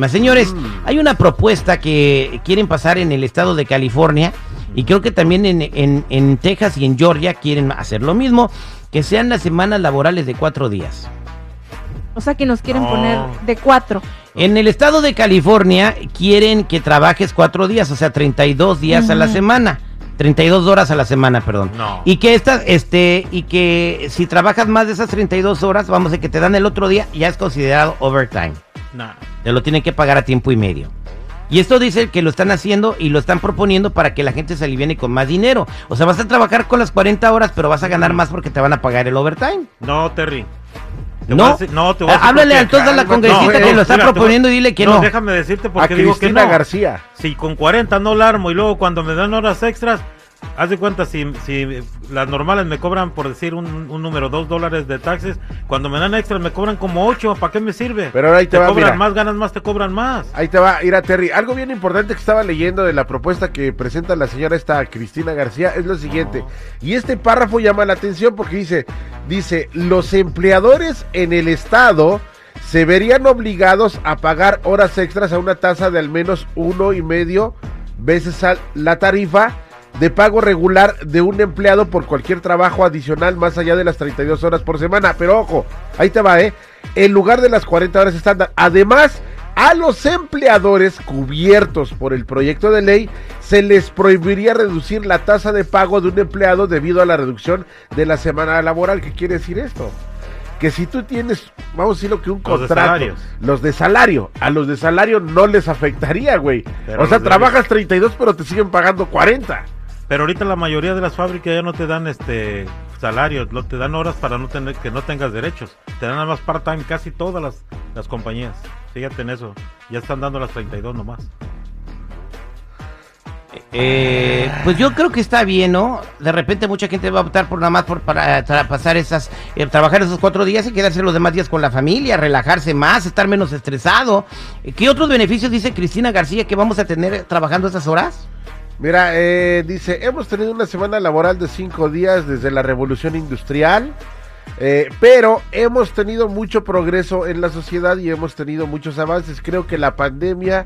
Más señores, hay una propuesta que quieren pasar en el estado de California y creo que también en, en- en Texas y en Georgia quieren hacer lo mismo, que sean las semanas laborales de cuatro días. O sea que nos quieren No. poner de cuatro. En el estado de California quieren que trabajes cuatro días, o sea, 32 días a la semana. 32 horas a la semana, perdón. No. Y que estas, este, y que si trabajas más de esas 32 horas, vamos a que te dan el otro día, ya es considerado overtime. Te lo tienen que pagar a tiempo y medio. Y esto dice que lo están haciendo y lo están proponiendo para que la gente se aliviene con más dinero. O sea, vas a trabajar con las 40 horas, pero vas a ganar más porque te van a pagar el overtime. No, Terry. Te No. a decir- no, te voy a Ah, decir Háblale a toda la congresista no, que eh, lo está Mira, te voy- proponiendo y dile que no. déjame decirte A porque digo que Cristina no. García. Si con 40 no la armo y luego cuando me dan horas extras, haz de cuenta, si, si las normales me cobran, por decir un, un número, dos dólares de taxes, cuando me dan extras me cobran como ocho, ¿para qué me sirve? Pero ahora ahí te va, cobran mira. más, ganas más, te cobran más. Ahí te va, ir a Terry. Algo bien importante que estaba leyendo de la propuesta que presenta la señora esta Cristina García es lo siguiente. Y este párrafo llama la atención porque dice, dice, los empleadores en el estado se verían obligados a pagar horas extras a una tasa de al menos uno y medio veces la tarifa de pago regular de un empleado por cualquier trabajo adicional más allá de las 32 horas por semana. Pero ojo, ahí te va, ¿eh? En lugar de las 40 horas estándar. Además, a los empleadores cubiertos por el proyecto de ley se les prohibiría reducir la tasa de pago de un empleado debido a la reducción de la semana laboral. ¿Qué quiere decir esto? Que si tú tienes, vamos a decirlo que un Los de contrato, los de salario, a los de salario no les afectaría, güey. Pero O sea, trabajas 32 pero te siguen pagando 40. Pero ahorita la mayoría de las fábricas ya no te dan este salarios, no te dan horas para no tener que no tengas derechos. Te dan nada más part-time casi todas las, las compañías. Fíjate en eso. Ya están dando las 32 nomás. Eh, pues yo creo que está bien, ¿no? De repente mucha gente va a optar por nada más por para, pasar esas, eh, trabajar esos cuatro días y quedarse los demás días con la familia, relajarse más, estar menos estresado. ¿Qué otros beneficios dice Cristina García que vamos a tener trabajando esas horas? Mira, eh, dice, hemos tenido una semana laboral de cinco días desde la revolución industrial, eh, pero hemos tenido mucho progreso en la sociedad y hemos tenido muchos avances. Creo que la pandemia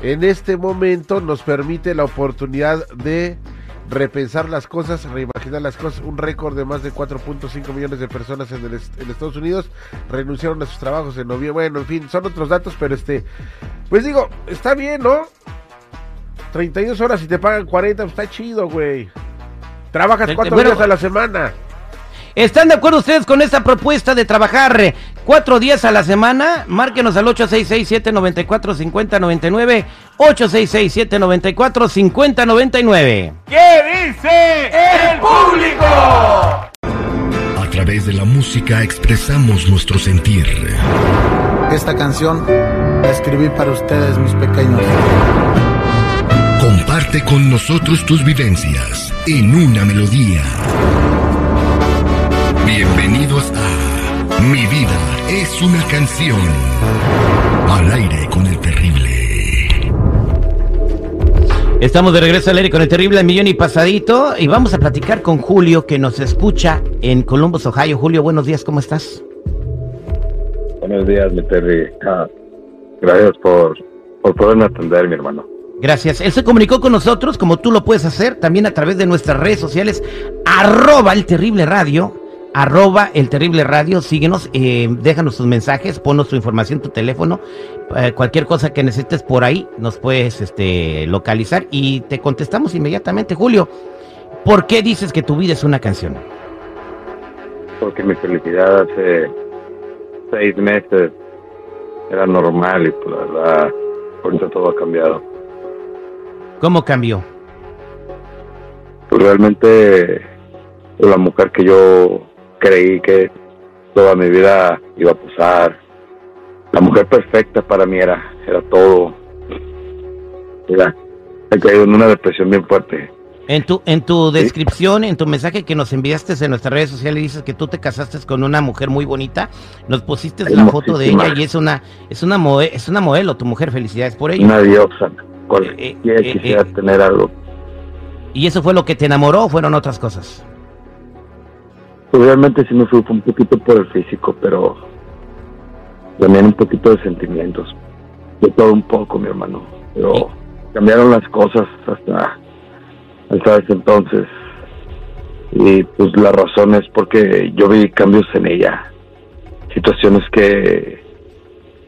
en este momento nos permite la oportunidad de repensar las cosas, reimaginar las cosas. Un récord de más de 4.5 millones de personas en, el en Estados Unidos renunciaron a sus trabajos en noviembre. Bueno, en fin, son otros datos, pero este, pues digo, está bien, ¿no? 32 horas y te pagan 40, pues está chido, güey. Trabajas Eh, cuatro bueno, días a la semana. ¿Están de acuerdo ustedes con esta propuesta de trabajar cuatro días a la semana? Márquenos al 866-794-5099, 866-794-5099. ¿Qué dice el público? A través de la música expresamos nuestro sentir. Esta canción la escribí para ustedes, mis pequeños. Comparte con nosotros tus vivencias en una melodía. Bienvenidos a Mi vida es una canción. Al aire con el terrible. Estamos de regreso al aire con el terrible millón y pasadito y vamos a platicar con Julio que nos escucha en Columbus, Ohio. Julio, buenos días, ¿cómo estás? Buenos días, mi Terry. Ah, gracias por, por poderme atender, mi hermano. Gracias. Él se comunicó con nosotros, como tú lo puedes hacer, también a través de nuestras redes sociales, arroba el terrible radio, arroba el terrible radio, síguenos, eh, déjanos tus mensajes, ponnos tu información, tu teléfono, eh, cualquier cosa que necesites por ahí, nos puedes este, localizar y te contestamos inmediatamente. Julio, ¿por qué dices que tu vida es una canción? Porque mi felicidad hace seis meses era normal y pues la verdad, ahorita todo ha cambiado. ¿Cómo cambió? Pues realmente la mujer que yo creí que toda mi vida iba a pasar, la mujer perfecta para mí era, era todo. Mira, he caído en una depresión bien fuerte. En tu, en tu descripción, en tu mensaje que nos enviaste en nuestras redes sociales, dices que tú te casaste con una mujer muy bonita. Nos pusiste la foto de ella y es una, es una, es una modelo, tu mujer. Felicidades por ello. Una diosa. Cualquiera Eh, eh, quisiera eh. tener algo. ¿Y eso fue lo que te enamoró o fueron otras cosas? Pues realmente sí me fui un poquito por el físico, pero también un poquito de sentimientos. de todo un poco, mi hermano. Pero cambiaron las cosas hasta, hasta ese entonces. Y pues la razón es porque yo vi cambios en ella. Situaciones que,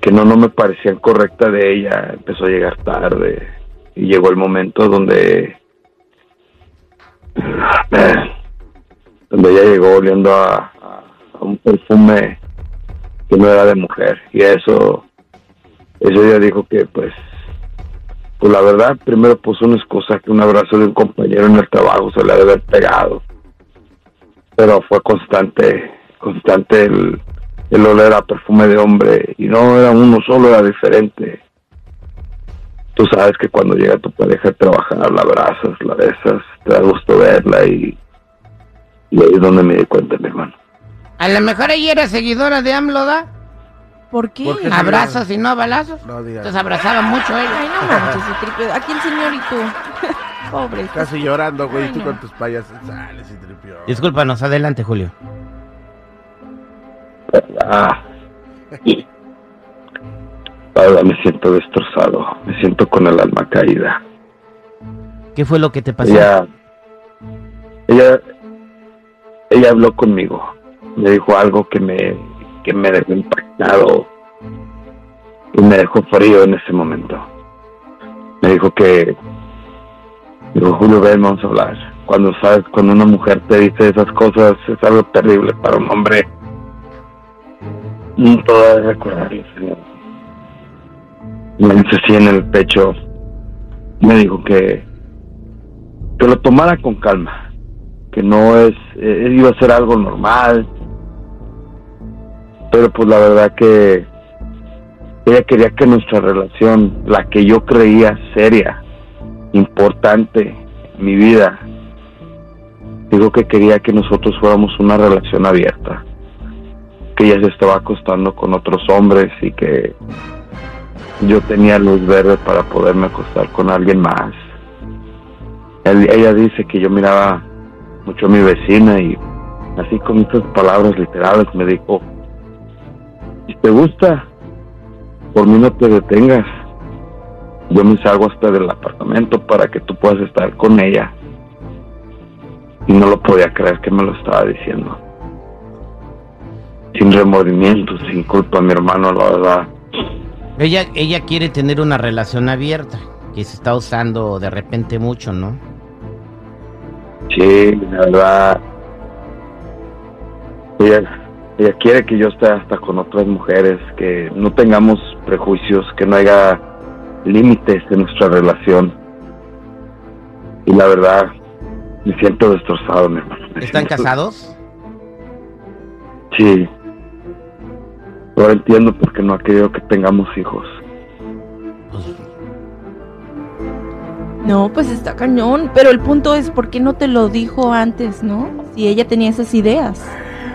que no, no me parecían correctas de ella. Empezó a llegar tarde. Y llegó el momento donde donde ella llegó oliendo a, un perfume que no era de mujer y eso eso ella dijo que pues pues la verdad primero puso una excusa que un abrazo de un compañero en el trabajo se le debe haber pegado pero fue constante constante el, el oler a perfume de hombre y no era uno solo era diferente tú sabes que cuando llega tu pareja a trabajar la abrazas la besas te da gusto verla y y ahí es donde me di cuenta mi hermano A lo mejor ella era seguidora de AMLO, ¿da? ¿Por qué? ¿Por qué? Abrazos y no balazos. No. Entonces abrazaba mucho Ay, ella. no manches, ese tripio. Aquí el señor y tú. Pobre. Casi llorando, güey, Ay, tú no. con tus payas. Sale, sí, tripió. Discúlpanos, adelante, Julio. Ah. Me siento destrozado, me siento con el alma caída. ¿Qué fue lo que te pasó? Ella, ella, ella habló conmigo, me dijo algo que me, que me dejó impactado y me dejó frío en ese momento. Me dijo que, dijo Julio, ven, vamos a hablar. Cuando sabes, cuando una mujer te dice esas cosas, es algo terrible para un hombre. Todavía recordarlo, señor. Me así en el pecho. Me dijo que, que lo tomara con calma. Que no es, eh, iba a ser algo normal. Pero pues la verdad que ella quería que nuestra relación, la que yo creía seria, importante en mi vida, dijo que quería que nosotros fuéramos una relación abierta, que ella se estaba acostando con otros hombres y que yo tenía luz verde para poderme acostar con alguien más. Ella dice que yo miraba mucho a mi vecina y así con estas palabras literales me dijo, si te gusta, por mí no te detengas. Yo me salgo hasta del apartamento para que tú puedas estar con ella. Y no lo podía creer que me lo estaba diciendo. Sin remordimiento, sin culpa, mi hermano, la verdad. Ella, ella quiere tener una relación abierta, que se está usando de repente mucho, ¿no? Sí, la verdad. Ella, ella quiere que yo esté hasta con otras mujeres, que no tengamos prejuicios, que no haya límites en nuestra relación. Y la verdad, me siento destrozado, mi hermano. ¿Están siento- casados? Sí. Ahora entiendo por qué no ha querido que tengamos hijos. No, pues está cañón. Pero el punto es, ¿por qué no te lo dijo antes, no? Si ella tenía esas ideas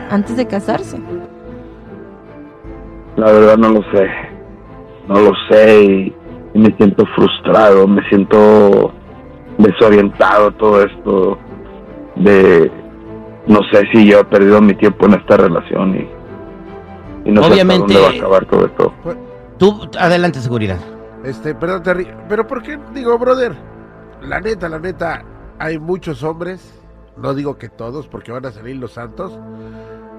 antes de casarse. La verdad no lo sé. No lo sé y, y me siento frustrado, me siento desorientado todo esto de no sé si yo he perdido mi tiempo en esta relación y, y no Obviamente- sé hasta dónde va a acabar todo esto. tú, adelante, seguridad. Este, perdón, Terry, pero ¿por qué? Digo, brother, la neta, la neta, hay muchos hombres, no digo que todos, porque van a salir los santos.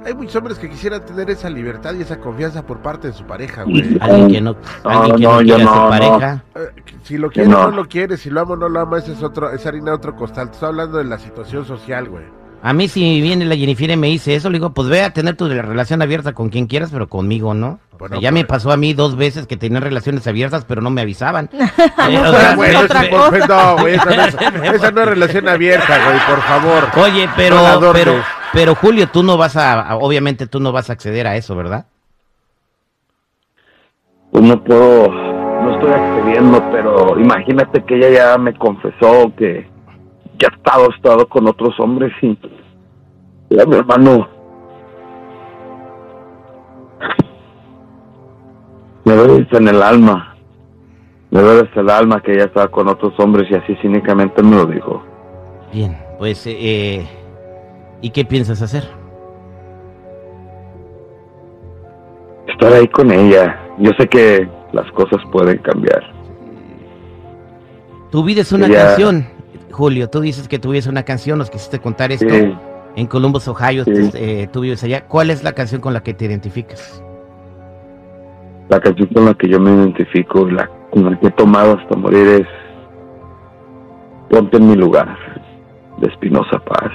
Hay muchos hombres que quisieran tener esa libertad y esa confianza por parte de su pareja, güey. Alguien que no, alguien que no, quiere a su pareja. Eh, Si lo quiere o no. no lo quiere, si lo amo o no lo ama, ese es otro, es harina de otro costal. Te Estoy hablando de la situación social, güey. A mí si viene la Jennifer y me dice eso, le digo, pues ve a tener tu relación abierta con quien quieras, pero conmigo no. O Bueno, sea, ya me pasó a mí dos veces que tenían relaciones abiertas, pero no me avisaban. Eh, o No, sea, güey, pe- otra pe- cosa. No, güey, esa no, es, esa no es relación abierta, güey, por favor. Oye, pero, No pero, pero Julio, tú no vas a, a- obviamente tú no vas a acceder a eso, ¿verdad? Pues no puedo, no estoy accediendo, pero imagínate que ella ya me confesó que ya ha estado, ha estado con otros hombres y ya mi hermano me duele en el alma, me duele el alma que ella estaba con otros hombres y así cínicamente me lo dijo. Bien, pues, eh, eh, ¿y qué piensas hacer? Estar ahí con ella yo sé que las cosas pueden cambiar. Tu vida es una canción, Julio. Tú dices que tu vida es una canción, nos quisiste contar esto. Sí. En Columbus, Ohio, Sí. eh, tú vives allá. ¿Cuál es la canción con la que te identificas? La canción con la que yo me identifico, la con la que he tomado hasta morir es Ponte en mi lugar, de Espinosa Paz.